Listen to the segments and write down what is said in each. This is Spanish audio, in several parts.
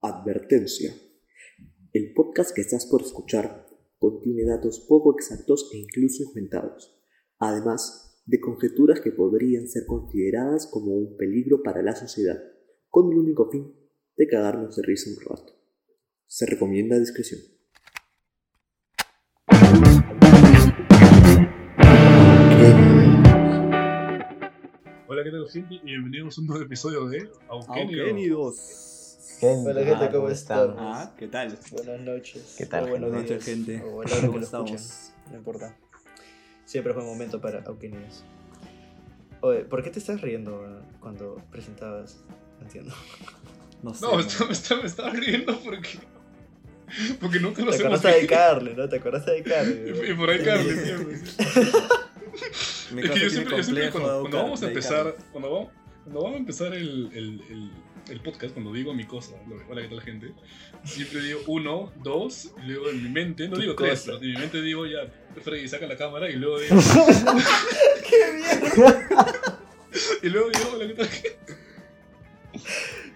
Advertencia. El podcast que estás por escuchar contiene datos poco exactos e incluso inventados, además de conjeturas que podrían ser consideradas como un peligro para la sociedad, con el único fin de cagarnos de risa un rato. Se recomienda discreción. Hola, ¿qué tal, gente? Y bienvenidos a un nuevo episodio de. Aukenidos. Gente, Hola, gente, ¿cómo están? Ah, ¿qué tal? Buenas noches. ¿Qué tal, Buenas noches, gente. o que ¿Cómo lo estamos? escuchen, No importa. Siempre fue un momento para Aukenidos. Oye, ¿por qué te estás riendo cuando presentabas? No entiendo. No sé. No, man. me, está- me estaba riendo porque. Porque nunca Te nos hemos acordaste de Carly, ¿no? Te acordaste de Carly. Y, y por ahí Carly siempre. Mi Es que yo siempre, yo siempre cuando, cuando vamos a empezar. Cuando vamos, cuando vamos a empezar el, el, el, el podcast, cuando digo mi cosa, lo- hola, ¿qué tal, gente? Siempre digo uno, dos, y luego en mi mente, no digo tres, cosa. pero en mi mente digo ya, Freddy, saca la cámara, y luego digo. y luego digo, hola, ¿qué tal, gente?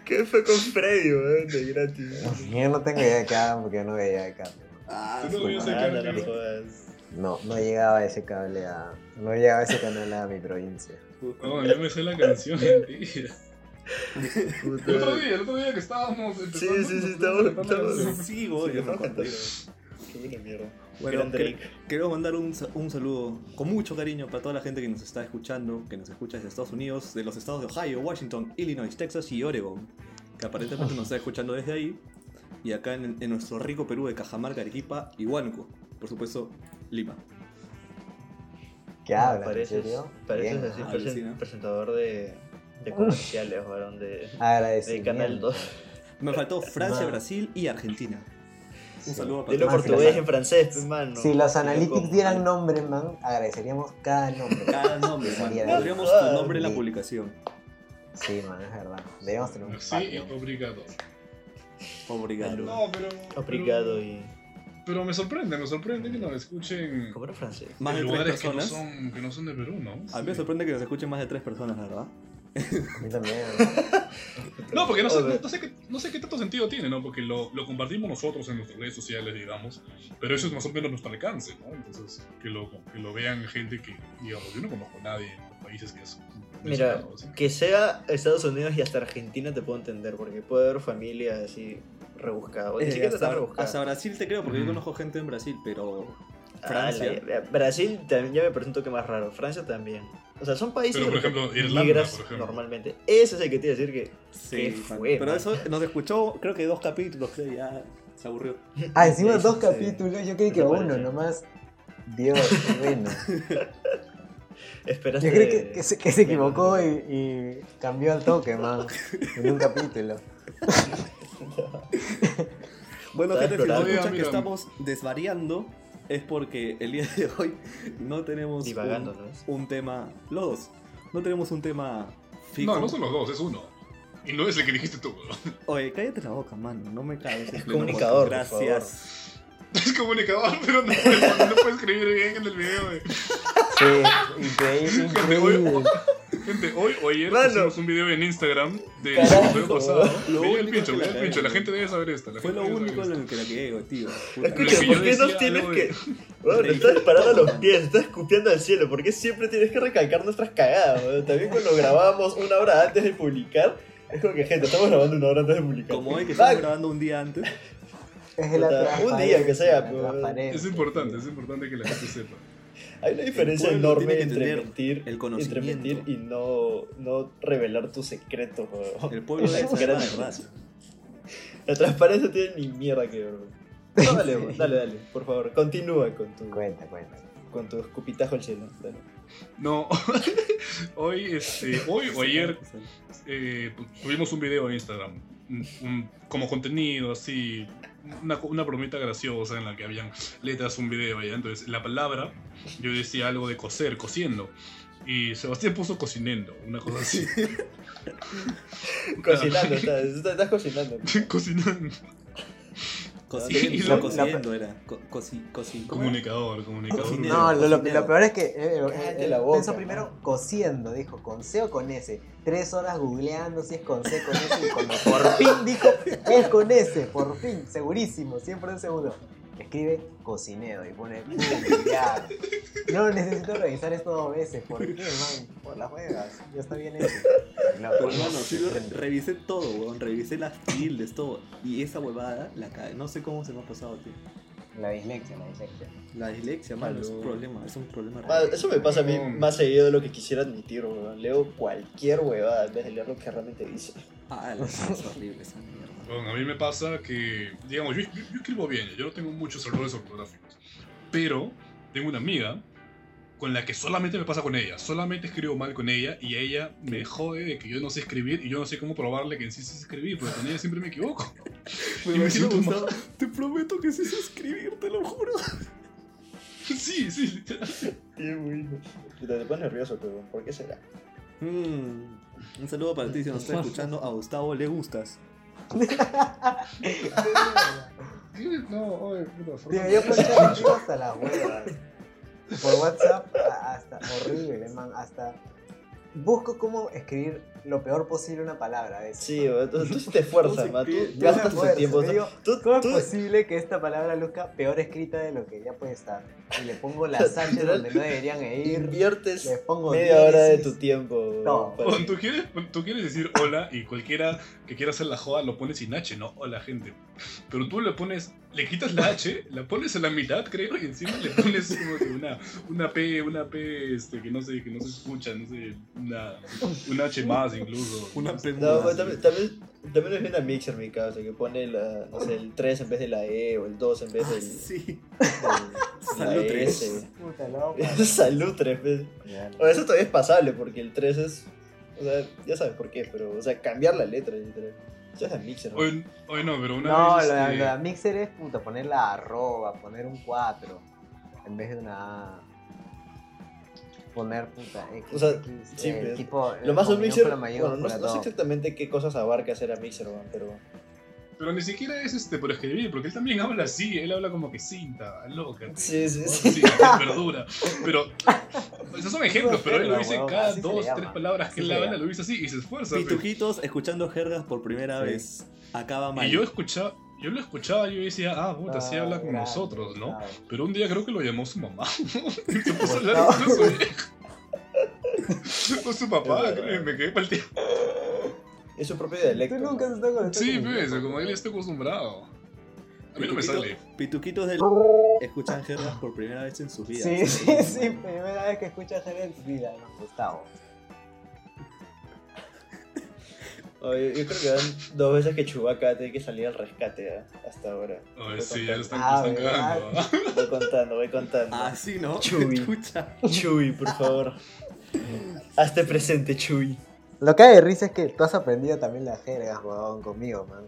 ¿Qué fue con Freddy, weón? De gratis. Yo no tengo idea de qué hagan porque yo no veía de cable. Ah, Tú no jodas. No, no llegaba ese cable a. No llegaba ese canal a mi provincia. No, yo me sé la canción, mentira. Puta. El otro día, el otro día que estábamos Sí, sí, sí, canción. Sí, voy, Sí, yo. Qué buena mierda. Bueno, Drake. queremos mandar un, un saludo con mucho cariño para toda la gente que nos está escuchando, que nos escucha desde Estados Unidos, de los estados de Ohio, Washington, Illinois, Texas y Oregon, que aparentemente nos está escuchando desde ahí, y acá en, en nuestro rico Perú de Cajamarca, Arequipa y Huánuco, por supuesto, Lima. ¿Qué hablan? ¿En serio? pareces así Ah, presentador de, de comerciales, weón, de, de Canal 2. Me faltó Francia. Brasil y Argentina. Un Sí. saludo para Dilo Ah, portugués la- en francés, pues, mano. Si los analytics como- dieran nombre, man, agradeceríamos cada nombre. Cada nombre, man. Pondríamos tu nombre en la Sí. publicación. Sí, man, es verdad. Debemos tener un Sí, obrigado. Obrigado. No, pero. Obrigado pero- y. Pero me sorprende, me sorprende que nos escuchen ¿Cómo era francés? Más de tres lugares que no, personas. son, que no son de Perú, ¿no? A mí Sí. me sorprende que nos escuchen más de tres personas, la verdad. A mí también. No, porque no sé, Oye, no, sé qué, no sé qué tanto sentido tiene, ¿no? Porque lo, lo compartimos nosotros en nuestras redes sociales, digamos, pero eso es más o menos nuestro alcance, ¿no? Entonces, que lo, que lo vean gente que, digamos, yo no conozco a nadie en los países que es Mira, que sea Estados Unidos y hasta Argentina te puedo entender, porque puede haber familias así rebuscadas. Eh, hasta, Brasil te creo, porque yo conozco gente en Brasil, pero Ah, Francia. la- Brasil también ya me parece un toque más raro. Francia también. O sea, son países Pero, por que ejemplo, Irlanda, migras por ejemplo. normalmente. Ese es el que te iba a decir que. Sí, ¿Qué man. fue, pero man? eso nos escuchó, creo que dos capítulos, creo, ya se aburrió. Ah, encima dos sí. capítulos. Yo creí que uno nomás. Dios, qué bueno. Esperaste. Yo creo que, que se, que se equivocó y, y cambió al toque, man. En un capítulo. Bueno, gente, si escuchan que estamos desvariando, es porque el día de hoy no tenemos Divagando, un, ¿no es? un tema. Los dos. No tenemos un tema fijo. No, no son los dos, es uno. Y no es el que dijiste tú, ¿no? Oye, cállate la boca, mano. No me caes. Es comunicador, Gracias. Es comunicador, pero no, no puede escribir bien en el video. De... Sí, increíble. gente, hoy o ayer Mano. pusimos un video en Instagram del Carajo. episodio pasado. Lo Veía el único pincho, que veía la el pincho. cagué. La gente debe saber esta. la Fue gente lo debe único en el que la quedé, tío. Puta. Escucha, que ¿por qué decía nos tienes que.? de- Bueno, estás parando todo, los pies, estás escupiendo al cielo. ¿Por qué siempre tienes que recalcar nuestras cagadas? weón? También cuando grabamos una hora antes de publicar, es como que, gente, estamos grabando una hora antes de publicar. Como hoy que Va, estamos grabando un día antes. Es la Puta, un día que sea, pues. transparencia. Es importante, es importante que la gente sepa. Hay una diferencia enorme entre mentir, el entre mentir y no, no revelar tu secreto. weón. El pueblo es gran la diferencia. verdad. La transparencia tiene ni mierda que ver. No, dale, dale, dale, por favor, continúa con tu, Cuenta, cuenta. con tu escupitajo al cielo. dale. No, hoy, este, hoy o ayer eh, tu- tuvimos un video en Instagram, un- un- como contenido así, una, una bromita graciosa en la que habían letras, un video allá. Entonces, la palabra, yo decía algo de coser, cosiendo. Y Sebastián puso cocinendo, una cosa así. Cocinando, estás, estás cocinando. cocinando. La- cociendo era. Co- coci. Comunicador, comunicador. Cocinero. No, lo, lo- cocinero. lo peor es que eh, eh, la boca, pensó primero man. cociendo, dijo con C o con S. Tres horas googleando si es con C, con S, y cuando por fin dijo es con S, por fin, segurísimo, 100% seguro. Escribe cocinero y pone "Pum, ya. No necesito revisar esto dos veces, ¿por qué, man? Por las juegas, ya está bien hecho. Lo Pero hermano, sí, lo- revisé todo, weón. Revisé las tildes, todo. Y esa huevada la cae. No sé cómo se me ha pasado, tío. La dislexia, la dislexia. La dislexia, mano, es un Malo. problema. Es un problema Ah, real. eso me pasa a mí No. más seguido de lo que quisiera admitir, weón. Leo cualquier huevada en vez de leer lo que realmente dice. Ah, la- es horrible esa mierda. Bueno, a mí me pasa que, digamos, yo, yo- yo escribo bien, yo no tengo muchos errores ortográficos, pero tengo una amiga con la que solamente me pasa con ella, solamente escribo mal con ella y ella me jode de que yo no sé escribir y yo no sé cómo probarle que en sí sé escribir, porque con ella siempre me equivoco. Me me siento te prometo que sí sé escribir, te lo juro. Sí, sí. Qué bueno. Puta, te pones nervioso, pero ¿por qué será? Mm, un saludo para ti si nos está escuchando. A Gustavo le gustas. No, oye, yo planchaba chico hasta las huevas. Por WhatsApp, hasta horrible, man. Hasta busco cómo escribir lo peor posible una palabra. a veces. Sí, weón, tú, tú sí te esfuerzas, ¿Cómo se man. Tú gastas tu tiempo. o te sea, digo, tú, ¿Cómo es tú- posible que esta palabra luzca peor escrita de lo que ya puede estar? Y le pongo las H donde no deberían ir. inviertes Le pongo media hora de tu tiempo. No. ¿tú quieres, tú quieres decir hola y cualquiera que quiera hacer la joda lo pone sin H, no hola gente. Pero tú le pones, le quitas la H, la pones a la mitad creo y encima le pones como que una, una P, una P este, que no sé, que no se escucha, no sé, una, una H más incluso. Una No, premuda. weón, también, también, también Mixer mi caso, que pone la, no sé, el 3 en vez de la E o el 2 en vez del, Sí. del- Salud, la tres. S. Puta loco. Salud 3 veces. O eso todavía es pasable porque el 3 es. O sea, ya sabes por qué, pero. O sea, cambiar la letra, literal. Eso es a Mixer. ¿no? Hoy, hoy no, pero una No, vez. de, este, lo de Mixer es puta, poner la arroba, poner un 4 en vez de una A. Poner puta X, O sea, X, sí, eh, tipo, Lo más un Mixer. Bueno, no, no sé exactamente qué cosas abarca hacer a Mixer, weón, pero. Pero ni siquiera es este por escribir, porque él también habla así, él habla como que cinta, loca. Sí, sí, Sí, sí. verdura. Pero esos son ejemplos, pero él lo dice cada dos, tres palabras que Así él habla, llama. lo dice así y se esfuerza. pues. Pitujitos escuchando jergas por primera Sí. vez. Acaba mal. Y yo escuchaba, yo lo escuchaba y yo decía, ah, puta, así habla con grande, nosotros, ¿no? grande. Pero un día creo que lo llamó su mamá. y se puso a hablar con su vieja. Con su papá, creo, me quedé palteado. Es su propio dialecto. Tú nunca ¿no? has estado con Sí, pues, como él está acostumbrado. A mí no me sale. Pituquitos del escuchan jergas por primera vez en su vida. Sí, sí, sí, primera vez que escuchas Jerez en tu vida, ¿no? Gustavo. Oye, yo creo que van dos veces que Chewbacca tiene que salir al rescate ¿eh? hasta ahora. Ay, sí, ya lo están, Ah. Voy contando, voy contando. Ah, sí, ¿no? Chuy. Chuy, por favor. Hazte presente, Chuy. Lo que hay de risa es que tú has aprendido también las jergas, huevón, conmigo, man.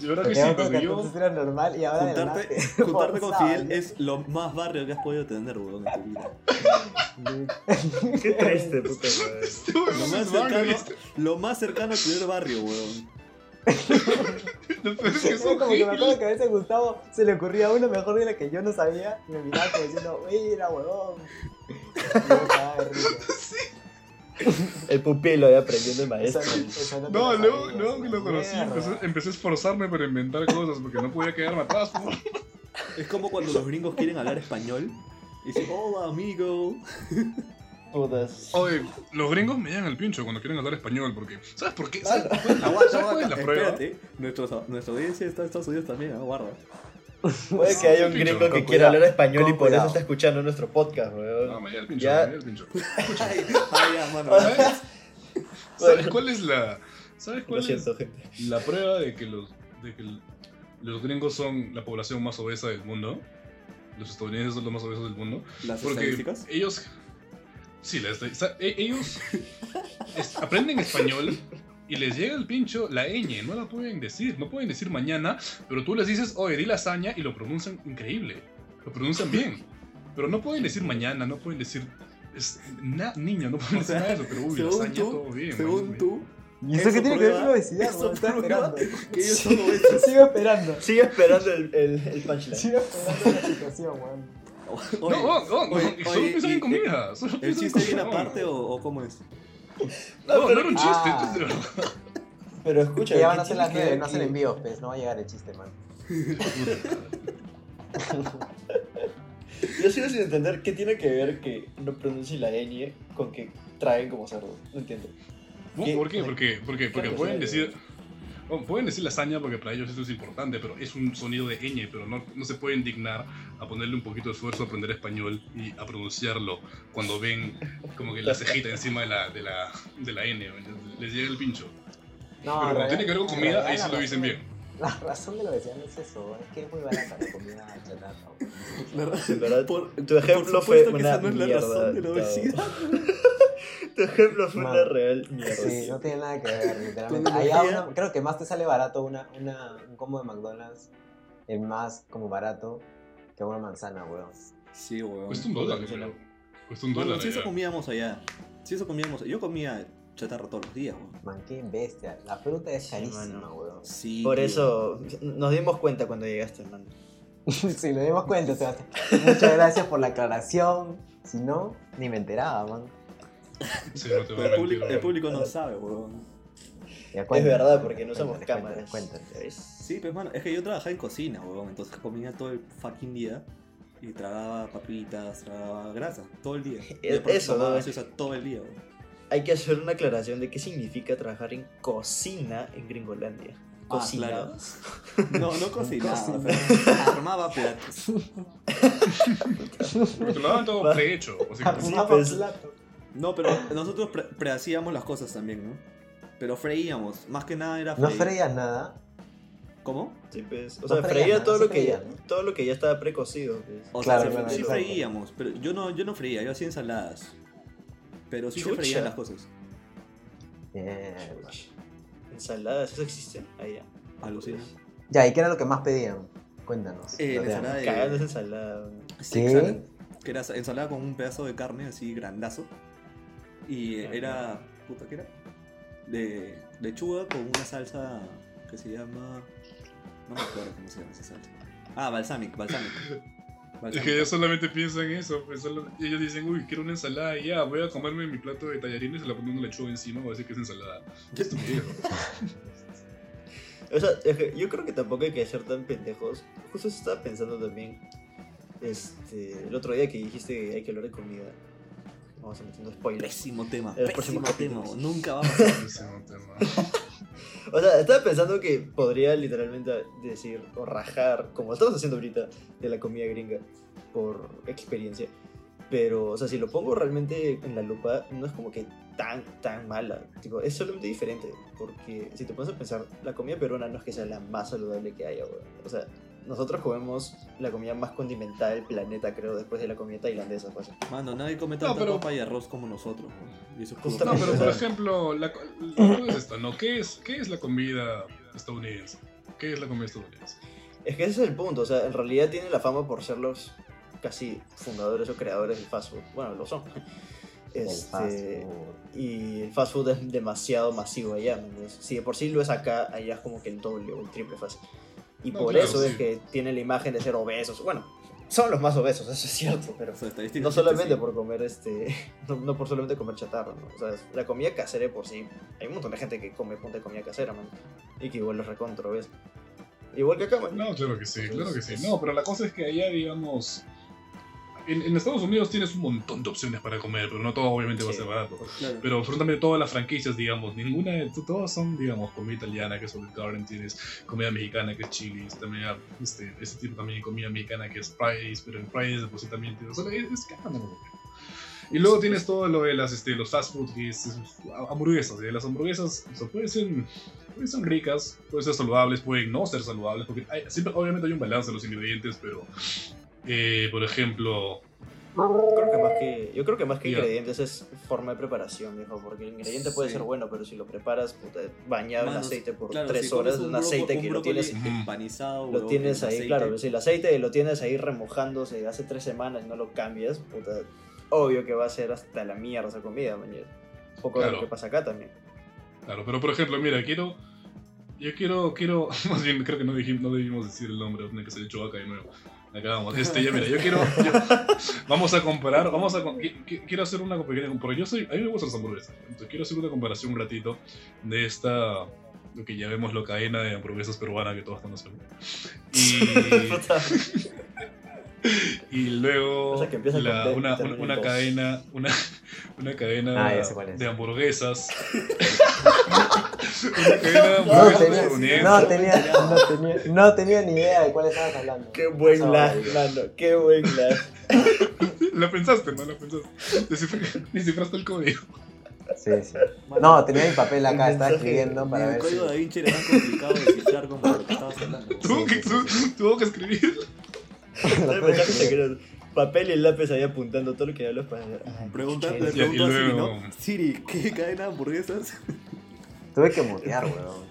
Yo creo que sí, porque que yo. era normal y ahora Juntarte, juntarte con Fidel es lo más barrio que has podido tener, weón, en tu vida. ¿no? Qué triste, puta Lo más cercano, lo más cercano a tener barrio, weón. Lo peor es que como que me acuerdo que a veces Gustavo se le ocurría uno mejor de la que yo no sabía y me miraba como diciendo, mira, huevón. Y yo de risa. El pupilo ya aprendiendo el maestro. no- luego, luego que lo conocí, empecé, empecé a esforzarme para inventar cosas porque no podía quedarme atrás. po. Es como cuando los gringos quieren hablar español y dicen, hola, amigo. Putas. Oye, los gringos me llegan al pincho cuando quieren hablar español porque. ¿Sabes por qué? ¿Sabes Aguanta, ¿sabes cuál es aguanta. la prueba? Espérate, nuestros- nuestra audiencia está en Estados Unidos también, ¿ah? guarda. Puede que haya un Pincho, gringo que quiera hablar español y por eso está escuchando nuestro podcast, weón. No, me el pincho, Ya. me el pincho. Ay, ya, mano. ¿Sabes? ¿Sabes cuál es la. ¿Sabes cuál es gente. la prueba de que los. de que el- los gringos son la población más obesa del mundo? Los estadounidenses son los más obesos del mundo. Las Porque estadísticas. ellos. Sí, e- ellos es- aprenden español y les llega el pincho la ñ, no la pueden decir, no pueden decir mañana, pero tú les dices, oye, di lasaña y lo pronuncian increíble, lo pronuncian bien, pero no pueden decir mañana, no pueden decir, es, na- niño, no pueden O sea, decir nada de eso, pero uy, lasaña tú, todo bien. según mañana. tú, ¿Y eso qué tiene que ver con la obesidad? eso prueba esperando. Que ellos son obesos. Sigo esperando. Sigue esperando el, el, el punchline. Sigo esperando la situación, weón. No, no, no, solo piensan en comida. solo ¿El chiste viene aparte o, o cómo es? No, no pero- era un chiste, Ah. Pero escucha, ya ¿qué van a ser las que 9, ver no hacen envíos, pues. No va a llegar el chiste, man. Yo sigo sin entender qué tiene que ver que no pronuncie la ñ con que traen como cerdo. No entiendo. ¿Qué? ¿Por qué? Porque, porque, porque ¿Qué pueden refiere? decir. Bueno, pueden decir lasaña porque para ellos eso es importante, pero es un sonido de ñ, pero no, no se pueden dignar a ponerle un poquito de esfuerzo a aprender español y a pronunciarlo cuando ven como que la cejita encima de la, de la, de la n, ¿me les llega el pincho. No, Pero cuando tiene que ver con comida, ahí sí la lo dicen bien. La razón de la obesidad no es eso, es que es muy barata la comida chatarra. weón. En verdad, Por- tu ejemplo por fue que una esa no es la mierda. razón de la obesidad. Tu ejemplo fue Man. una real mierda. Sí, no tiene nada que ver, literalmente. Allá una- creo que más te sale barato una, una, un combo de McDonald's, el más como barato que una manzana, weón. Sí, weón. Cuesta un dólar, creo. Cuesta un Bueno, dólar. si eso comíamos allá. Si eso comíamos. Yo comía chatarra todos los días, weón. Man, qué bestia. La fruta es carísima, weón. Sí. Por tío. eso nos dimos cuenta cuando llegaste, hermano. sí, nos dimos cuenta, Sebastián. Muchas gracias por la aclaración. Si no, ni me enteraba, man. Sí, no te voy Pero a el, público, el weón. público no sabe, weón. Es verdad, porque no usamos cámaras. Cuéntale. ¿sabes? Sí, pues, mano, es que yo trabajaba en cocina, weón. Entonces comía todo el fucking día. Y tragaba papitas, tragaba grasa, todo el día. Es- eso, ¿no? todo el día, weón. Hay que hacer una aclaración de qué significa trabajar en cocina en Gringolandia. Ah, Cocinabas. No, no cocinaba, pero armaba platos. Porque lo daban todo prehecho. Armaba pues. No, pero nosotros pre- prehacíamos las cosas también, ¿no? Pero freíamos, más que nada era No freír. freías nada. ¿Cómo? Sí, pues, o No sea, freía nada, todo lo que ya, ¿no? todo lo que ya estaba precocido. pues. O Claro, sea, sí- claro, sí, exacto. freíamos, pero yo no, yo no freía, yo hacía ensaladas. Pero sí se Chucha. freían las cosas. Mierda. Ensaladas, ¿eso existe? Ahí ya. Alucina. Ya, ¿y qué era lo que más pedían? Cuéntanos. Eh, la ensalada de- Cagando esa ensalada. Sí, ¿Qué? que era ensalada con un pedazo de carne así grandazo. Y era. Puta, ¿qué era? De lechuga con una salsa que se llama. No me acuerdo cómo se llama esa salsa. Ah, balsamic, balsamic. Es que ellos solamente piensan eso, pues solo- ellos dicen, uy, quiero una ensalada y ya, voy a comerme mi plato de tallarines y le pongo una lechuga encima, voy a decir que es ensalada. Estupidez, ¿no? O sea, es que yo creo que tampoco hay que ser tan pendejos. Justo estaba pensando también. Este, el otro día que dijiste que hay que hablar de comida. Vamos a metiendo spoilers. Pésimo tema, El próximo pésimo tema. capítulo. Nunca va a pasar. Un tema. O sea, estaba pensando que podría literalmente decir o rajar, como estamos haciendo ahorita, de la comida gringa por experiencia. Pero, o sea, si lo pongo realmente en la lupa, no es como que tan, tan mala. Tipo, es solamente diferente. Porque si te pones a pensar, la comida peruana no es que sea la más saludable que haya, weón. O sea, nosotros comemos la comida más condimentada del planeta, creo, después de la comida tailandesa, pues. Mano, nadie come tanta pero- papa y arroz como nosotros. ¿no? Y eso es puro- No, pero por ejemplo, la, la cosa es esta, ¿no? ¿Qué es, ¿Qué es la comida estadounidense? ¿Qué es la comida estadounidense? Es que ese es el punto, o sea, en realidad tienen la fama por ser los casi fundadores o creadores del fast food. Bueno, lo son. Este, y el fast food es demasiado masivo allá. ¿me entiendes? Si de por sí lo es acá, allá es como que el doble o el triple fácil. Y No, por claro, eso es que tienen la imagen de ser obesos. Bueno, son los más obesos, eso es cierto, pero O sea, estadísticamente no solamente sí. por comer este, no, no por solamente comer chatarra, ¿no? O sea, la comida casera por sí, hay un montón de gente que come punta de comida casera, man, y que igual los recontra obesa. Igual que acá, man. No, claro que sí, Entonces, claro que sí. No, pero la cosa es que allá, digamos... En, en Estados Unidos tienes un montón de opciones para comer, pero no todo obviamente va a Sí. ser barato. Claro. Pero absolutamente todas las franquicias, digamos, ninguna, de- todas son, digamos, comida italiana, que es Olive Garden, tienes comida mexicana, que es Chili's, también este, ese tipo también de comida mexicana, que es Fridays, pero en Fridays de sí también tienes, o sea, es, es uno. Y luego tienes todo lo de las, este, los fast food, que es, es hamburguesas, y las hamburguesas, o sea, pueden ser, pueden ser ricas, pueden ser saludables, pueden no ser saludables, porque hay- siempre, obviamente hay un balance en los ingredientes, pero, eh, por ejemplo, Creo que más que, yo creo que más que Ya. ingredientes es forma de preparación, viejo, porque el ingrediente puede Sí. ser bueno, pero si lo preparas puta, bañado en aceite por claro, tres si horas, un, broco- aceite un que lo tienes, empanizado, lo tienes en ahí, aceite. claro, si el aceite lo tienes ahí remojándose hace tres semanas y no lo cambias, puta, obvio que va a ser hasta la mierda esa comida, mañana. Un poco de Claro. lo que pasa acá también. Claro, pero por ejemplo, mira, quiero. Yo quiero, quiero. Más bien, creo que no, dijimos, no debimos decir el nombre, tiene que ser Chubaca de nuevo. Acabamos. Este, ya mira, yo quiero. vamos a comparar, vamos a. Quiero hacer una comparación. Porque yo soy. A mí me gustan las hamburguesas. Entonces quiero hacer una comparación un ratito de esta. Lo que ya vemos, la cadena de hamburguesas peruana que todos conocemos. Y. Y luego O sea, que empieza la- con B y una, una, cadena, una, una cadena Ah, de hamburguesas. una cadena de No hamburguesas tenía, no, tenía, no, tenía, no tenía ni idea de cuál estabas hablando. Qué buen No, lag, digo. mano. Qué buen lag. La pensaste, ¿no? La pensaste. Descifra- Descifraste el código. Sí, sí. No, tenía mi papel acá, El estaba escribiendo para el ver si... código de Vinci era tan complicado de descifrar como lo que estabas hablando. Tuvo que, tu- tuvo que escribir. Papel y el lápiz ahí apuntando todo lo que hablas para. Pregunta, Qué le pregunto a Siri, luego- ¿no? Siri, ¿qué cadena de hamburguesas? Tuve que mutear, weón.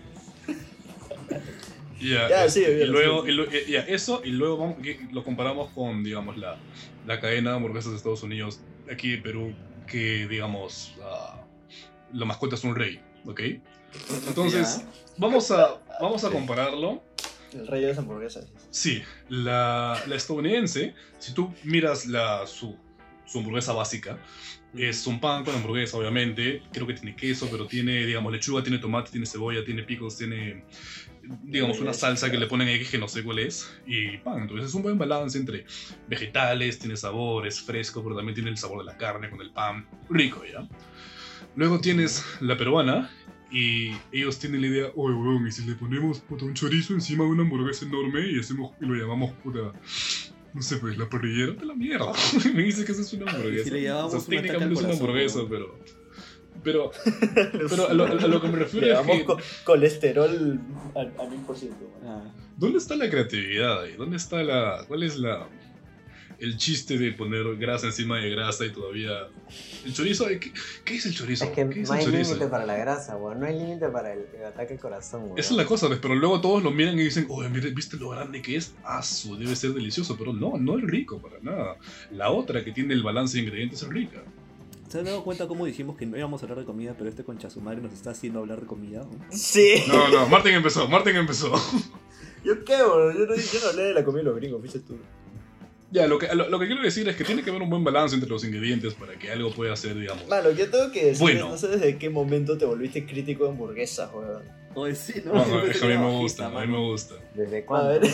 Ya, Ya, este, sí, y luego, sí. y lo- ya, eso, y luego vamos- lo comparamos con, digamos, la, la cadena de hamburguesas de Estados Unidos, aquí en Perú, que, digamos, ah, la mascota es un rey, ¿ok? Entonces, vamos a, vamos a compararlo. El rey de las hamburguesas. Sí, la, la estadounidense, si tú miras la, su, su hamburguesa básica, es un pan con hamburguesa, obviamente. Creo que tiene queso, pero tiene, digamos, lechuga, tiene tomate, tiene cebolla, tiene picos, tiene, digamos, una salsa que le ponen X que no sé cuál es, y pan. Entonces es un buen balance entre vegetales, tiene sabor, es fresco, pero también tiene el sabor de la carne con el pan. Rico, ¿ya? Luego tienes la peruana, y ellos tienen la idea, oye, weón, y si le ponemos puta, un chorizo encima de una hamburguesa enorme y, hacemos, y lo llamamos puta, no sé, pues la parrillera de la mierda. Me dice que eso es una hamburguesa. Si le llamamos O sea, técnicamente es una hamburguesa, pero. Pero, pero a, lo, a lo que me refiero es que. co- colesterol al, al 1000%. mano. Ah, ¿Dónde está la creatividad ahí? ¿Dónde está la. ¿Cuál es la. El chiste de poner grasa encima de grasa y todavía. El chorizo, ¿qué, qué es el chorizo? Es que ¿Qué es no el hay límite para la grasa, weón. No hay límite para el, el ataque al corazón, weón. Esa es la cosa, ¿ves? pero luego todos lo miran y dicen, oye, mire, ¿viste lo grande que es? Ah, su, debe ser delicioso, pero no, no es rico para nada. La otra que tiene el balance de ingredientes es rica. ¿Se han dado cuenta cómo dijimos que no íbamos a hablar de comida, pero este concha su madre nos está haciendo hablar de comida? ¿no? Sí. No, no, Martín empezó, Martín empezó. ¿Yo qué, bro? Yo no, yo no hablé de la comida de los gringos, fuiste tú. Ya, lo que, lo, lo que quiero decir es que tiene que haber un buen balance entre los ingredientes para que algo pueda ser, digamos. Mano, yo tengo que decir, Bueno. no sé desde qué momento te volviste crítico de hamburguesas, weón. Oye, sí, ¿no? No, no, Siempre es que a mí me gusta, a mí me gusta. ¿Desde A cuándo? ver.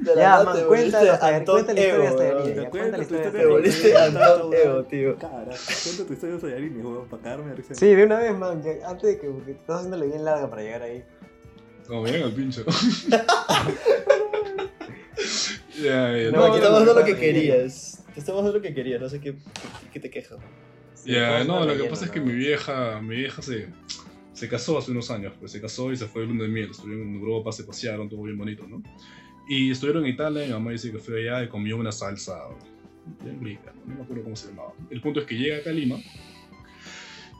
De la Ya, man, te cuenta a ver, cuenta la historia Ego, hasta weón. ahí. Te Ya, cuento cuenta la tu historia de Te volviste Antón Ego, tío. Cara, cuenta tu historia de Saiyajin, huevón, para cagarme de risa. Sí, de una vez, man. que antes de que porque estás haciéndole bien larga para llegar ahí. Como bien al pincho. No, No, no, te estamos dando lo que querías. Te estamos dando lo que querías, no sé qué, qué, qué te quejas. Ya, Sí, no, todo lo que pasa es que ¿no? mi vieja, mi vieja se, se casó hace unos años, pues se casó y se fue de luna de miel. Estuvieron en Europa, se pasearon, todo bien bonito, ¿no? Y estuvieron en Italia, mi mamá dice que fue allá y comió una salsa bien rica, no me acuerdo cómo se llamaba. El punto es que llega acá a Lima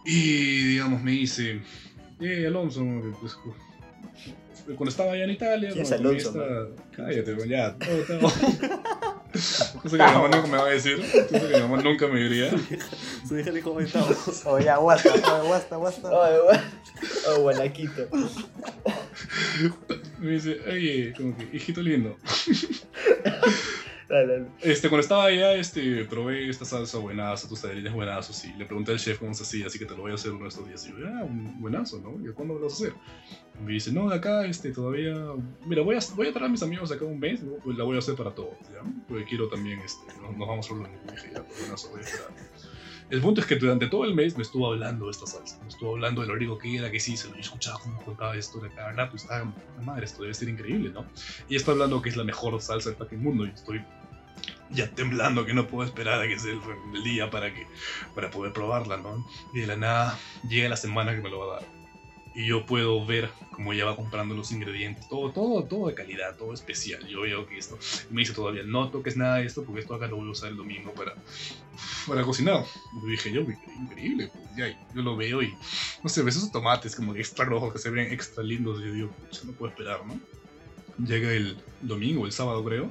y, digamos, me dice, eh, Alonso, pues, cuando estaba allá en Italia, ¿Quién es Alonso, esta- Cállate, pues, ya, todo, todo. Cosa que mi mamá nunca me va a decir, cosa que mi mamá nunca me diría. Su hija le dijo, "Oye, estamos". Oh, ya, guasta, oh, guasta, guasta. Ay, weón. Oh, Guanaquito. Me dice, oye, como que, hijito lindo. Este, cuando estaba allá, este, probé esta salsa buenazo, tus tallarines buenazos, y le pregunté al chef cómo se hacía, así que te lo voy a hacer uno de estos días. Y yo, ah, un buenazo, ¿no? ¿Y cuándo lo vas a hacer? Y me dice, no, de acá, este, todavía, mira, voy a, voy a traer a mis amigos de acá un mes, pues la voy a hacer para todos, ¿ya? Porque quiero también, este, nos, nos vamos a. Y dije, ya, buenazo, voy a esperar. El punto es que durante todo el mes me estuvo hablando de esta salsa, me estuvo hablando de lo que era, que sí, se lo escuchaba cómo contaba esto de acá, pues, ah, madre, esto debe ser increíble, ¿no? Y está hablando que es la mejor salsa del fucking mundo y estoy ya temblando que no puedo esperar a que sea el, el día para, que, para poder probarla, ¿no? Y de la nada llega la semana que me lo va a dar. Y yo puedo ver cómo ella va comprando los ingredientes, todo, todo, todo de calidad, todo especial. Yo veo que esto, me dice todavía, no toques nada de esto porque esto acá lo voy a usar el domingo para, para cocinar. Y dije yo, increíble, pues ya, yo lo veo y, no sé, ves esos tomates como que extra rojos que se ven extra lindos y yo digo, "Pucha, no puedo esperar, ¿no? Llega el domingo, el sábado creo,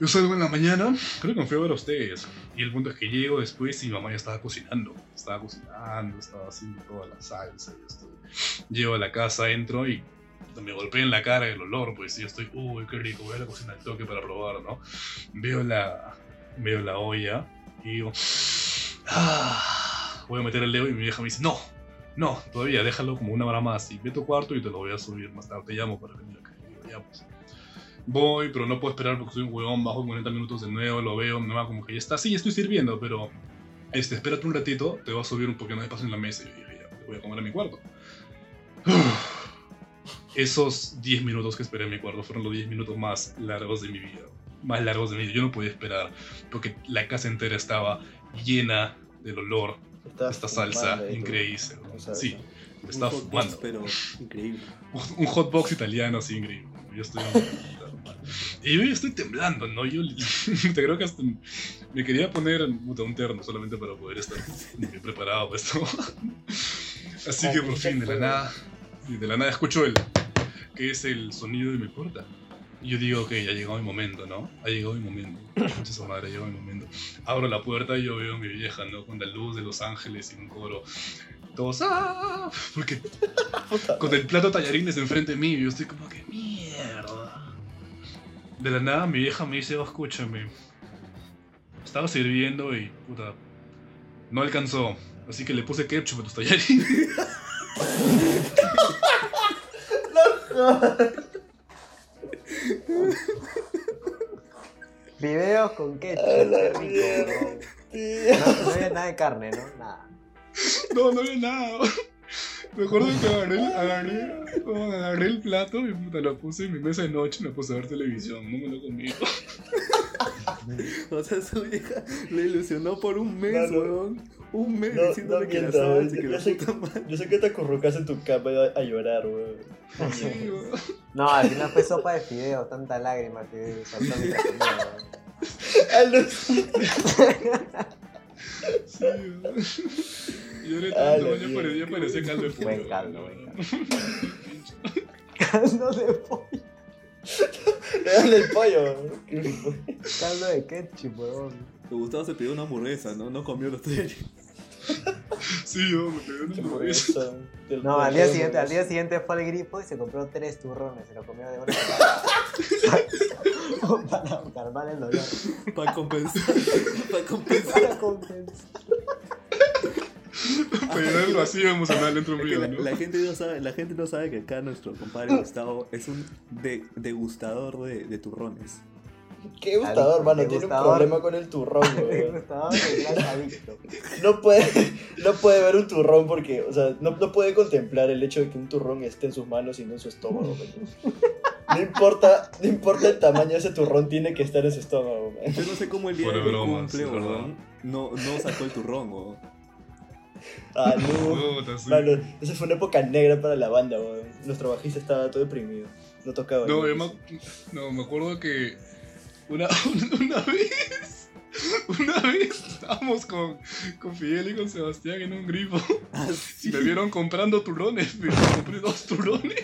Yo salgo en la mañana, creo que me fui a ver ustedes. Y el punto es que llego después y mi mamá ya estaba cocinando. Estaba cocinando, estaba haciendo toda la salsa. Y estoy... Llego a la casa, entro y me golpeé en la cara el olor, pues y yo estoy, uy, qué rico, voy a la cocina al toque para probar, ¿no? Veo la, veo la olla y digo, ah, voy a meter el dedo y mi vieja me dice, no, no, todavía, déjalo como una hora más y ve tu cuarto y te lo voy a subir más tarde, te llamo para que me lo digo, ya pues. Voy, pero no puedo esperar porque soy un huevón, bajo 40 minutos de nuevo, lo veo, mi mamá como que ya está, sí, estoy sirviendo, pero este, espérate un ratito, te voy a subir un no hay espacio en la mesa y yo dije, ya, voy a comer en mi cuarto. Esos 10 minutos que esperé en mi cuarto fueron los 10 minutos más largos de mi vida. Más largos de mi vida. Yo no podía esperar porque la casa entera estaba llena del olor de esta salsa tú. increíble. Esa Sí, estaba Un hot fumando. box, pero increíble. Un hotbox italiano así increíble. Yo estoy. Y yo estoy temblando, ¿no? Yo te creo que hasta me quería poner un terno solamente para poder estar preparado para esto. Así que por fin, de la nada, de la nada escucho el que es el sonido de mi puerta. Y yo digo, ok, ya ha llegado mi momento, ¿no? Ha llegado mi momento. Su madre, ha llegado mi momento. Abro la puerta y yo veo a mi vieja, ¿no? Con la luz de Los Ángeles y un coro. Todos, ¡ah! Porque con el plato tallarines enfrente de mí yo estoy como que. De la nada mi vieja me dice, oh, escúchame. Estaba sirviendo y puta. No alcanzó. Así que le puse ketchup a tus tallarines. Videos con ketchup, qué rico. No, no había nada de carne, ¿no? Nada. No, no había nada. Me acuerdo que agarré, agarré, agarré el plato y puta, lo puse en mi mesa de noche y me puse a ver televisión. No me lo comí. O sea, su vieja le ilusionó por un mes, No, no. weón. Un mes No, diciéndole no que la mientas, salsa, weón. que Yo la sé- puta madre. Yo sé que te acurrucas en tu cama a, a llorar, weón. Sí, weón. No, al final fue sopa de fideos, tanta lágrima que saltó comía, bro. Alucina. Sí, weón. Lloré A tanto, caldo de pollo. Buen caldo, buen Caldo de pollo. Dale el pollo. Caldo de ketchup, weón. Gustavo se pidió una hamburguesa, ¿no? No comió los tallarines. Sí, yo me pegué una hamburguesa. No, al día siguiente, al día siguiente fue al grifo y se compró tres turrones, se lo comió de una para calmar el dolor. Para compensar. Para compensar. Para compensar. Para llenar el vacío emocional dentro mío, la, ¿no? la gente no sabe, la gente no sabe que acá nuestro compadre Gustavo es un de- degustador de, de turrones. Qué gustador, mano. Tiene un Degustador. problema con el turrón, weón. No puede, no puede ver un turrón porque, o sea, no, no puede contemplar el hecho de que un turrón esté en sus manos y no en su estómago. weón. No importa, no importa el tamaño de ese turrón, tiene que estar en su estómago. weón. Yo no sé cómo el día de mi bromas, cumple, weón, no, no sacó el turrón, weón. Ah, no. Puta, sí. Mano, esa fue una época negra para la banda, weón. Nuestro bajista estaba todo deprimido. No tocaba. No, yo me, no, me acuerdo que una, una vez, una vez estábamos con, con Fidel y con Sebastián en un grifo Ah, y sí. me vieron comprando turrones, pero compré dos turrones.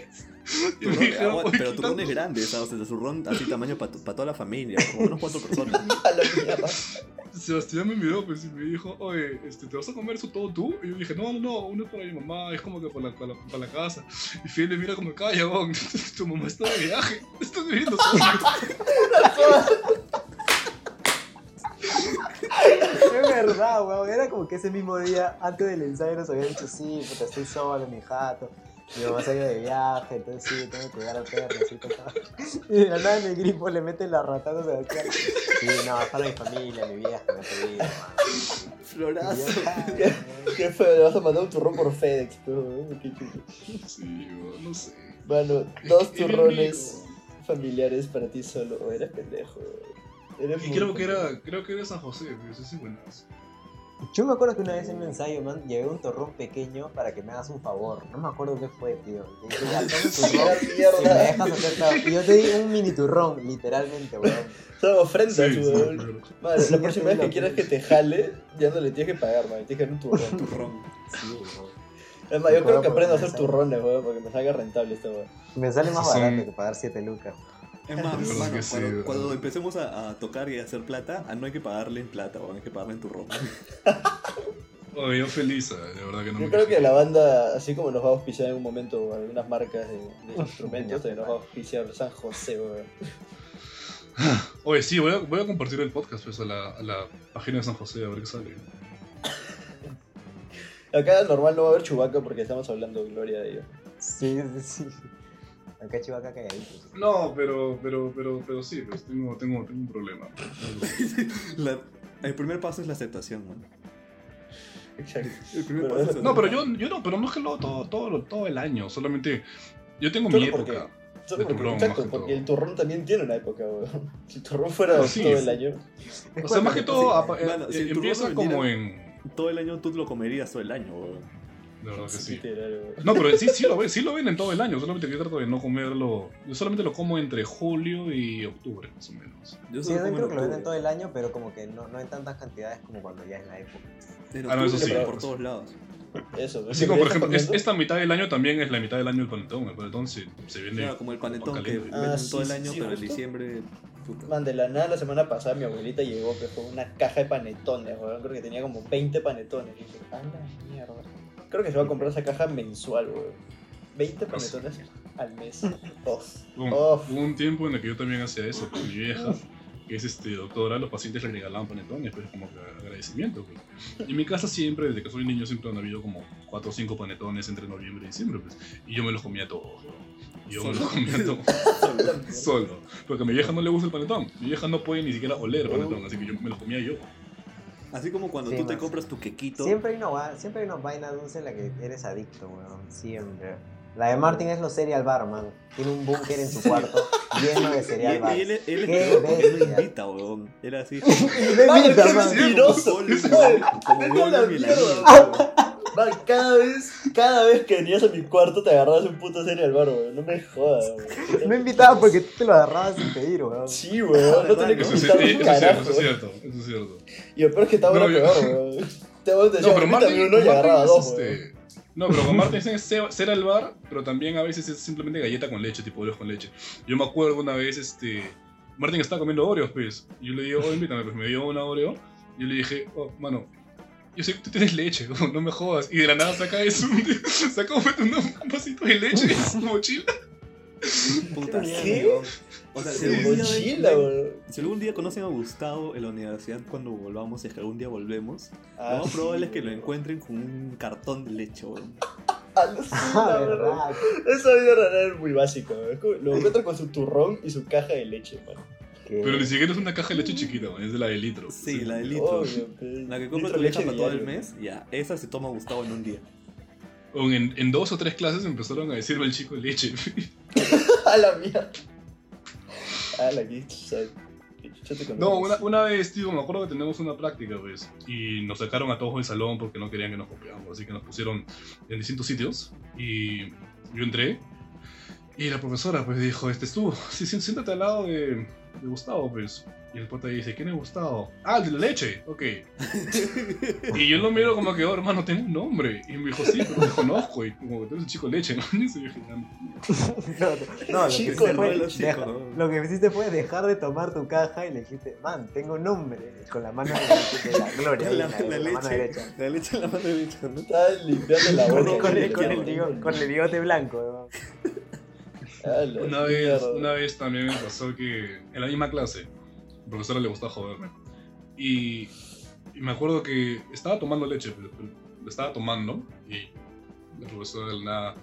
Y me dijeron, "Oye, pero ¿qué turrones tanto?". grandes. O sea, turrón así tamaño para toda la familia, como unos cuatro personas. Sebastián me miró pues, y me dijo, oye, este, ¿te vas a comer eso todo tú? Y yo dije, no, no, no, uno es para mi mamá, es como que para la, para la, para la casa. Y Fidel le mira como, calla, bon, tu mamá está de viaje, estás viviendo solo. Es verdad, weón. Era como que ese mismo día, antes del ensayo, nos habían dicho, sí, puta, estoy solo en mi jato. Mi mamá se ha ido de viaje, entonces sí, tengo que cuidar al perro, así, total. Y de la nada en el grifo le meten la ratada a Sebastián. Sí, no, es para mi familia, mi vieja, me ha pedido, man. Florazo. Yo, "Ah, Qué feo, le vas a mandar un turrón por FedEx, pero, weón, qué chulo. Sí, bueno, no sé. Mano, dos turrones familiares para ti solo. Eres pendejo. Eres Y creo que era, creo que era San José, pues ese es buenazo. Yo me acuerdo que una vez en un ensayo, man, llevé un torrón pequeño para que me hagas un favor. No me acuerdo qué fue, tío. Y dije, ya, toma un turrón La y me mierda. dejas hacer. Y yo te di un mini turrón, literalmente, weón. Son ofrendas, Sí, sí, weón. Madre, Sí, la ya próxima vez la que quieras que te jale, ya no le tienes que pagar, man. Tienes que dar un turrón. Turrón. Sí, weón. Es más, yo creo que aprendo a hacer turrones, weón, para que me salga rentable esta weón. Me sale más barato que pagar 7 lucas. Es más, hermano, sí, cuando, empecemos a, a tocar y a hacer plata, ah, no hay que pagarle en plata, weón, hay que pagarle en tu ropa. Yo feliz, eh, de verdad que no Yo me creo que la banda, así como nos va a auspiciar en un momento algunas marcas de, de instrumentos, también nos va a auspiciar San José, weón. Oye, sí, voy a, voy a compartir el podcast pues, a, la, a la página de San José a ver qué sale. Acá normal no va a haber chubaca porque estamos hablando de gloria de ellos. Sí, sí, sí. Acá chivaca calladito. No, pero, pero, pero, pero sí, pues tengo, tengo, tengo un problema. La- el primer paso es la aceptación, weón. Exacto. El primer Pero- paso es No, pero yo, yo no, pero no es que lo todo, todo, todo el año, solamente yo tengo Solo mi porque- época. Solo De porque, turrón, exacto, porque el turrón también tiene una época, weón. Si el turrón fuera No, sí, todo sí. el año. O sea, más que todo, apa- eh, Bueno, si el turrón empieza como en... Todo el año tú lo comerías todo el año, weón. De verdad que sí. No, pero sí, sí lo, ven, sí lo venden todo el año, solamente que yo trato de no comerlo. Yo solamente lo como entre julio y octubre, más o menos. Yo Sí, yo creo que lo venden todo el año, pero como que no, no en tantas cantidades como cuando ya es la época. En Ah, no, eso sí. pero por todos lados. Eso. Así como, por ejemplo, es- esta mitad del año también es la mitad del año del panetón. El panetón se, se vende... Claro, como el panetón que venden Ah, todo el año, sí, pero en diciembre. puta. Man, de la nada la semana pasada mi abuelita llegó que fue una caja de panetones, weón. Creo que tenía como 20 panetones. Y dije, a la mierda. Creo que se va a comprar esa caja mensual, weón. 20 panetones al mes. Uf. Hubo un tiempo en el que yo también hacía eso con mi vieja, que es este, doctora, los pacientes le regalaban panetones, pues como que agradecimiento. Pues. Y en mi casa siempre, desde que soy niño, siempre han habido como 4 o 5 panetones entre noviembre y diciembre, pues. Y yo me los comía todos, ¿no? Yo me los Solo. comía todos, solo. Porque a mi vieja no le gusta el panetón. Mi vieja no puede ni siquiera oler el panetón, así que yo me los comía yo. Así como cuando Sí, tú te más. compras tu quequito. Siempre hay, una, va- siempre hay una vaina dulce en la que eres adicto, weón. Siempre. La de Martin es los cereal bar, man. Tiene un búnker en su cuarto lleno de Y, cereal bar. y él, él peor porque él lo invita, weón. Era así. Man, Mira, qué man. mentiroso. Man, como Man, cada vez, cada vez que venías a mi cuarto te agarrabas un puto serie al bar, weón. No me jodas, weón. No invitaba porque tú te lo agarrabas sin pedir, weón. Sí, weón. No tenía que invitar eso un es cierto, carajo. eso es cierto, eso es cierto. Y lo peor es que estaba No, peor, weón. Te voy a decir, No, pero Martin, uno y agarraba dos, este, weón. No, pero con Martin es cera al bar, pero también a veces es simplemente galleta con leche, tipo Oreos con leche. Yo me acuerdo una vez, este. Martin estaba comiendo Oreos, pues. Y yo le digo, oh, invítame, pues me dio una Oreo. Y yo le dije, oh, mano, yo sé que tú tienes leche, no me jodas. Y de la nada saca eso, saca un, un vasito de leche en su mochila. Puta ¿Qué? O sea, si Sí, algún, día ven- mochila, weón. si algún día conocen a Gustavo en la universidad cuando volvamos, si es que algún día volvemos, Ah, lo más sí, probable es que lo encuentren con un cartón de leche, weón. Ah, verdad. Esa vida rara es muy. Es como- Lo encuentro con su turrón y su caja de leche, man. Que- Pero ni siquiera es una caja de leche chiquita, man, es de la de litro. Sí, la de litro. Obvio. La que compra tu leche para todo el mes, ya, esa se toma Gustavo en un día. O En, en dos o tres clases empezaron a decirme el chico de leche. A la mierda. A la que No, una, una vez, tío, me acuerdo que tenemos una práctica, pues, y nos sacaron a todos del salón porque no querían que nos copiáramos, así que nos pusieron en distintos sitios, y yo entré, y la profesora, pues, dijo, este, estuvo, sí, sí, siéntate al lado de, de Gustavo, pues, y el pata dice, ¿quién es Gustavo? Ah, el de la leche, ok. y yo lo miro como que, oh, hermano, tengo un nombre, y me dijo, sí, pero te conozco, y como que tú eres el chico leche, ¿no? Y yo dije, "Ah, No, no, lo que Chico, hiciste no, fue los deja- chicos, ¿no? Lo que hiciste fue dejar de tomar tu caja y le dijiste, man, tengo nombre. Con la mano de, de la gloria. La, en la con la mano leche, derecha. la leche en la mano derecha, ¿no? Estaba limpiando la Con, boca. con el, con, el con el bigote blanco. ¿no? Una vez, una vez también me pasó que en la misma clase, la profesora le gustaba joderme. Y, y me acuerdo que estaba tomando leche, pero, pero la estaba tomando y la profesora de la nada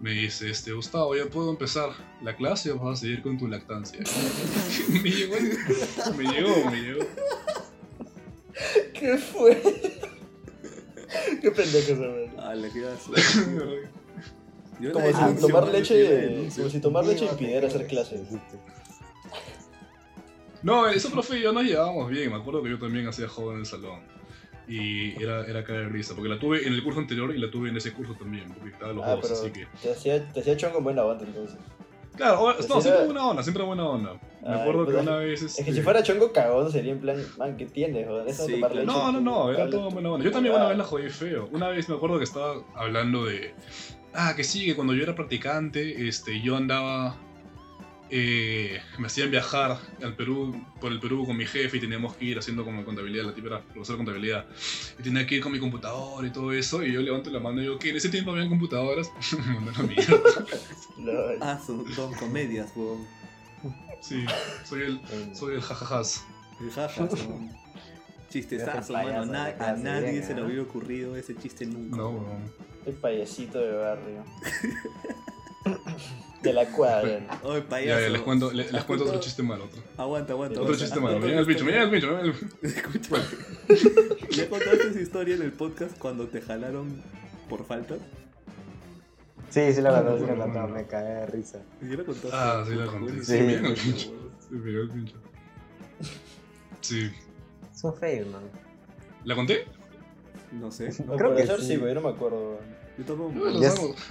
me dice, este, Gustavo, ¿ya puedo empezar la clase o vas a seguir con tu lactancia? me llegó, me llegó, me llegó. ¿Qué fue? Qué pendejo ese weón. Ah, la que Yo Como si tomar leche, como si tomar leche impidiera hacer clases. No, eso profe y yo nos llevábamos bien. Me acuerdo que yo también hacía joven en el salón. Y era, era caer de risa. Porque la tuve en el curso anterior y la tuve en ese curso también. Porque estaba los Ah, dos, pero así que. te hacía, te hacía chongo en buena onda entonces. Claro, o- no, era- siempre buena onda, siempre buena onda. Me Ay, acuerdo que una vez. Es que este, si fuera chongo cagón sería en plan, man, ¿qué tienes? Joder? Eso Sí, tomar claro. leche, No, no, no, era todo buena onda. Yo también una vez la jodí feo. Una vez me acuerdo que estaba hablando de. Ah, que sí, que cuando yo era practicante, este, yo andaba eh, me hacían viajar al Perú, por el Perú con mi jefe y teníamos que ir haciendo como contabilidad, la tipa era profesora de contabilidad. Y tenía que ir con mi computador y todo eso. Y yo levanto la mano y digo, que en ese tiempo habían computadoras. Ah, son, son comedias, weón. Sí, soy el, soy el jajajas. El jajas, weón. Chistestazo, Payaso mano. a nadie se le había ocurrido ese chiste nunca. No, weón. El payasito de barrio. De la cuadra. ¿no? Payaso. ya, les cuento, les, les ¿has cuento otro chiste malo. Otro, Aguanta, aguanta. otro chiste ¿Has malo. Mira el bicho, mira el bicho, mira Escucha. ¿Ya contaste esa historia en el podcast cuando te jalaron por faltas? Sí, sí la contó, sí la no. me cagué de risa. ¿Ya la contaste? Ah, sí la conté. Sí, Sí. bien el pincho. Sí, bien el pincho. Sí. Es un fail, man. ¿La conté? No sé. No creo que sí. yo no me acuerdo. Yo tampoco.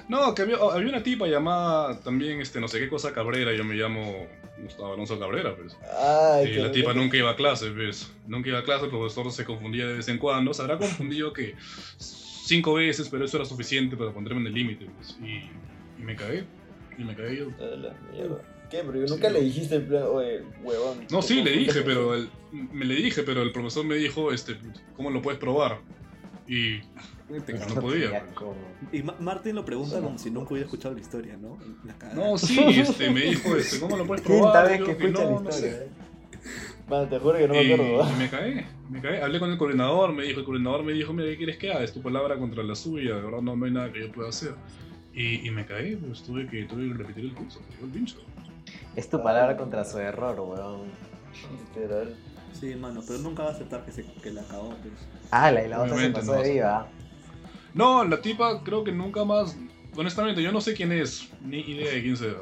No, que había, había una tipa llamada también, este, no sé qué cosa Cabrera. Yo me llamo Gustavo Alonso Cabrera, pues. Ay, Y la tipa nunca iba a clase, ¿ves? Nunca iba a clase, el profesor se confundía de vez en cuando. Se habrá confundido que cinco veces, pero eso era suficiente para ponerme en el límite, pues. Y, y me cagué. Y me cagué yo. A la mierda. ¿Qué? Pero yo nunca le dijiste en plan, oye, huevón. No, sí, le dije, pero eso". el, me le dije, pero el profesor me dijo, este, ¿cómo lo puedes probar? Y No podía, Y Ma- Martín lo pregunta como si nunca hubiera escuchado la historia, ¿no? La no, sí, este, me dijo, este, ¿cómo lo puedes Quinta probar? vez Yo, que escucha no, la no historia. sé. Man, te juro que no me y, acuerdo. y me caí, me caí. Hablé con el coordinador, me dijo, el coordinador me dijo, mira, ¿qué quieres que haga? Es tu palabra contra la suya, de verdad no, no hay nada que yo pueda hacer. Y, y me caí, pues tuve que, tuve que repetir el curso, me el pincho. Es tu palabra contra su error, weón. Literal. Sí, mano, pero nunca va a aceptar que, se, que la cagó, pues. Ah, la y la otra se pasó no. de viva. No, la tipa creo que nunca más, honestamente, yo no sé quién es, ni idea de quién sea.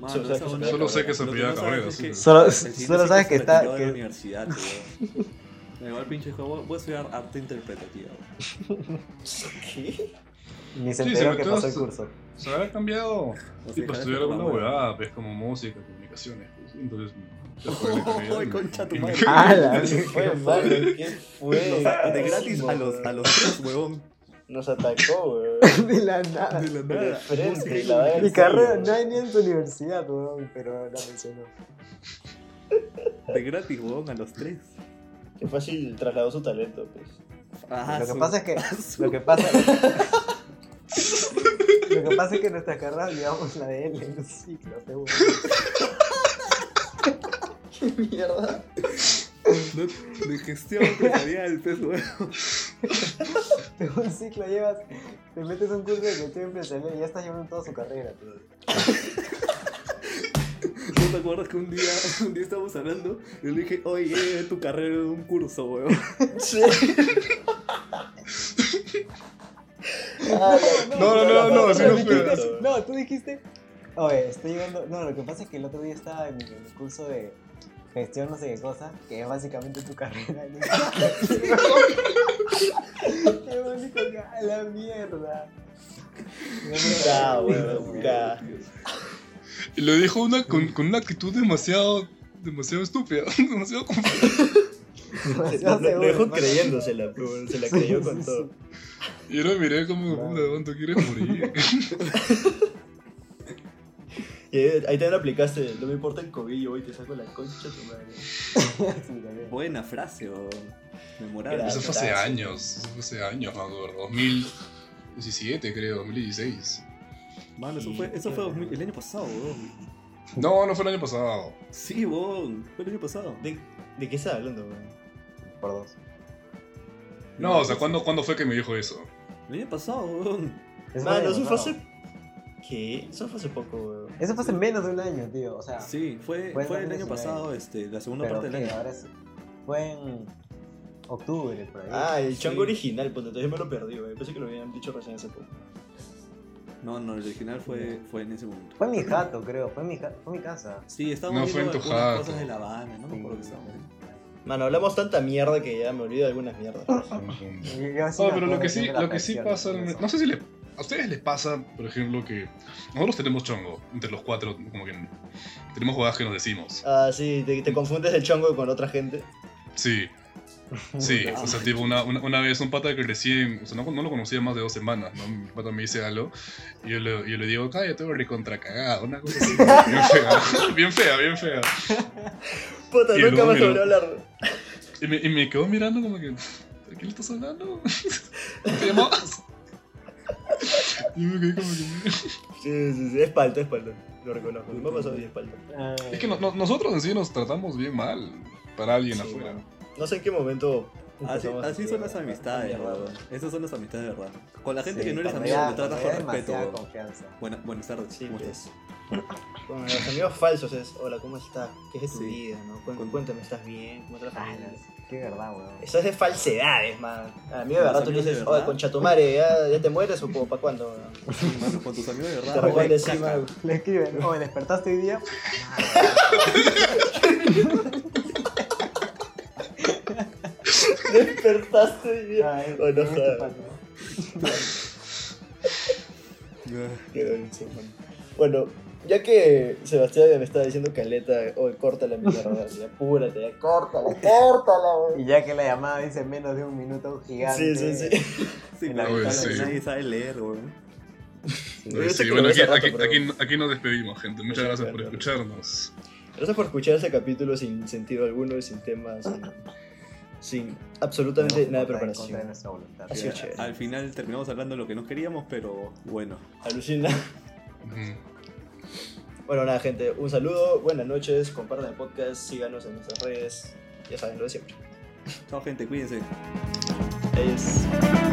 Mano, Solo sé que se Solo sé que se apellida no Cabrera, es que Solo- sabes se que está- de la que- universidad. Me llegó el pinche dijo, voy a estudiar arte interpretativa. ¿Qué? Ni se Sí, enteró se que pasó el curso. Se habrá cambiado O sea, para estudiar alguna hueva. huevada, pues como música, comunicaciones. Pues, entonces, y- concha tu madre. Ah, la ¿Qué fue, mano? ¿Qué fue? De gratis a los, a los tres, huevón. Nos atacó, weón. de la nada. De la De nada. frente, Música y la verdad. Mi carrera weón. no hay ni en su universidad, weón, pero la mencionó. De gratis, huevón, a los tres. Qué fácil trasladó su talento, pues. Ah, Lo que su- pasa es que. su- Lo que pasa. Lo que pasa es que nuestra carrera llevamos la de él en un ciclo, seguro. Mierda. no- de gestión empresarial, pues, huevón. En un ciclo llevas. Te metes a un curso de gestión empresarial y ya estás llevando toda su carrera, tío. ¿No te acuerdas que un día, un día estábamos hablando y le dije, oye, eh, tu carrera en un curso, huevón? Sí. Ah, No, no, no, no, no fue. dijiste- No, tú dijiste. Oye, estoy llegando. No, lo que pasa es que el otro día estaba en el curso de gestión, no sé qué cosa, que es básicamente tu carrera. ¿no? Qué bonito que a la mierda. Ya, weón. Y lo dijo una, con, con una actitud demasiado, demasiado estúpida, demasiado confusa. Demasiado Lo, lo seguro, dejó creyéndosela, pero se la creyó con todo. Y yo lo miré como, puta, ¿cuánto quieres morir? Ahí, también aplicaste, no me importa el cobillo, hoy te saco la concha tu madre. Sí. Buena frase, huevón. Memorable. Eso fue hace años, eso fue hace años, me acuerdo. 2017 creo, 2016. Mano, eso fue, eso fue 2000 el año pasado, huevón. No, no fue el año pasado. Sí, huevón, fue el año pasado. ¿De, de qué estás hablando, weón? Por dos. No, o sea, ¿cuándo, ¿cuándo fue que me dijo eso? El año pasado. Eso Mano, fue eso fue hace. ¿Qué? Eso fue hace poco, weón. Eso fue hace menos de un año, tío. O sea, Sí, fue, Fue fue el año pasado, este, la segunda pero parte del año. ahora es, fue en octubre, por ahí. Ah, el Sí. chongo original, pues entonces me lo perdí, weón. Pensé que lo habían dicho recién hace poco. No, no, el original fue, fue en ese momento. Fue en mi jato, creo. Fue en mi, fue en mi casa. Sí, estábamos No fue en tu jato. cosas de La Habana, no me acuerdo qué estábamos viendo. Mano, hablamos tanta mierda que ya me olvido de algunas mierdas. No, me pero lo que sí, lo que sí pasa, no sé si le, a ustedes les pasa, por ejemplo, que nosotros tenemos chongo, entre los cuatro, como que tenemos jugadas que nos decimos. Ah, sí, te, te confundes el chongo con otra gente. Sí. Sí, o sea, tipo, una, una, una vez un pata que recién, o sea, no, no lo conocía más de dos semanas, ¿no? Mi pata me dice algo, y yo le, yo le digo, cállate, recontra cagado, una cosa así, bien fea, bien fea, bien fea. Puta, Y nunca más volvió a hablar. Y me, y me quedó mirando como que, ¿a quién le estás hablando? ¿Te llamabas? Y yo me quedé como que... Sí, sí, sí, es palta, es palta. Lo reconozco. Me ha pasado y es palta. Es que no- no- nosotros en sí nos tratamos bien mal para alguien Sí, afuera. mano. No sé en qué momento. Así, empezamos a así son las la- amistades, mierda. weón. Esas son las amistades de verdad. Con la gente Sí, que no eres amigo le tratas con respeto. weón. confianza. Buena- buenas tardes. Sí, ¿cómo pues. estás? Con los amigos falsos es, hola, ¿cómo estás? ¿Qué es de tu Sí. vida? ¿no? Cuen- Con- Cuéntame, ¿estás bien? ¿Cómo la Ah, familia? Qué verdad, weón. Eso es de falsedades, man. A mí de verdad tú le dices, oye, concha tu madre, ¿ya, ya te mueres o para cuándo? weón? Mano, con tus amigos de Te verdad. responde weón, encima. caca. Le escriben, oye, ¿despertaste hoy día? Despertaste y Ay, Oh, no ¿qué jodas. pasa? Qué. Bueno, ya que Sebastián me estaba diciendo caleta, oye, córtala mi mierda, ya, apúrate, ya, córtala, córtala, weón. Y ya que la llamada dice menos de un minuto gigante. Sí, sí, sí. Sí, En la ventana, sí. nadie sabe leer, sé Sí, bueno, aquí, aquí, pero- aquí, aquí nos despedimos, gente. Muchas Sí, gracias por claro. escucharnos. Gracias por escuchar ese capítulo sin sentido alguno, sin temas, sin, sin absolutamente No, nada de preparación. Así. Al final terminamos hablando de lo que no queríamos, pero bueno. Alucina. Ujú. Bueno, nada, gente, un saludo, buenas noches, compartan el podcast, síganos en nuestras redes, ya saben lo de siempre. Chao, gente, cuídense. Adiós.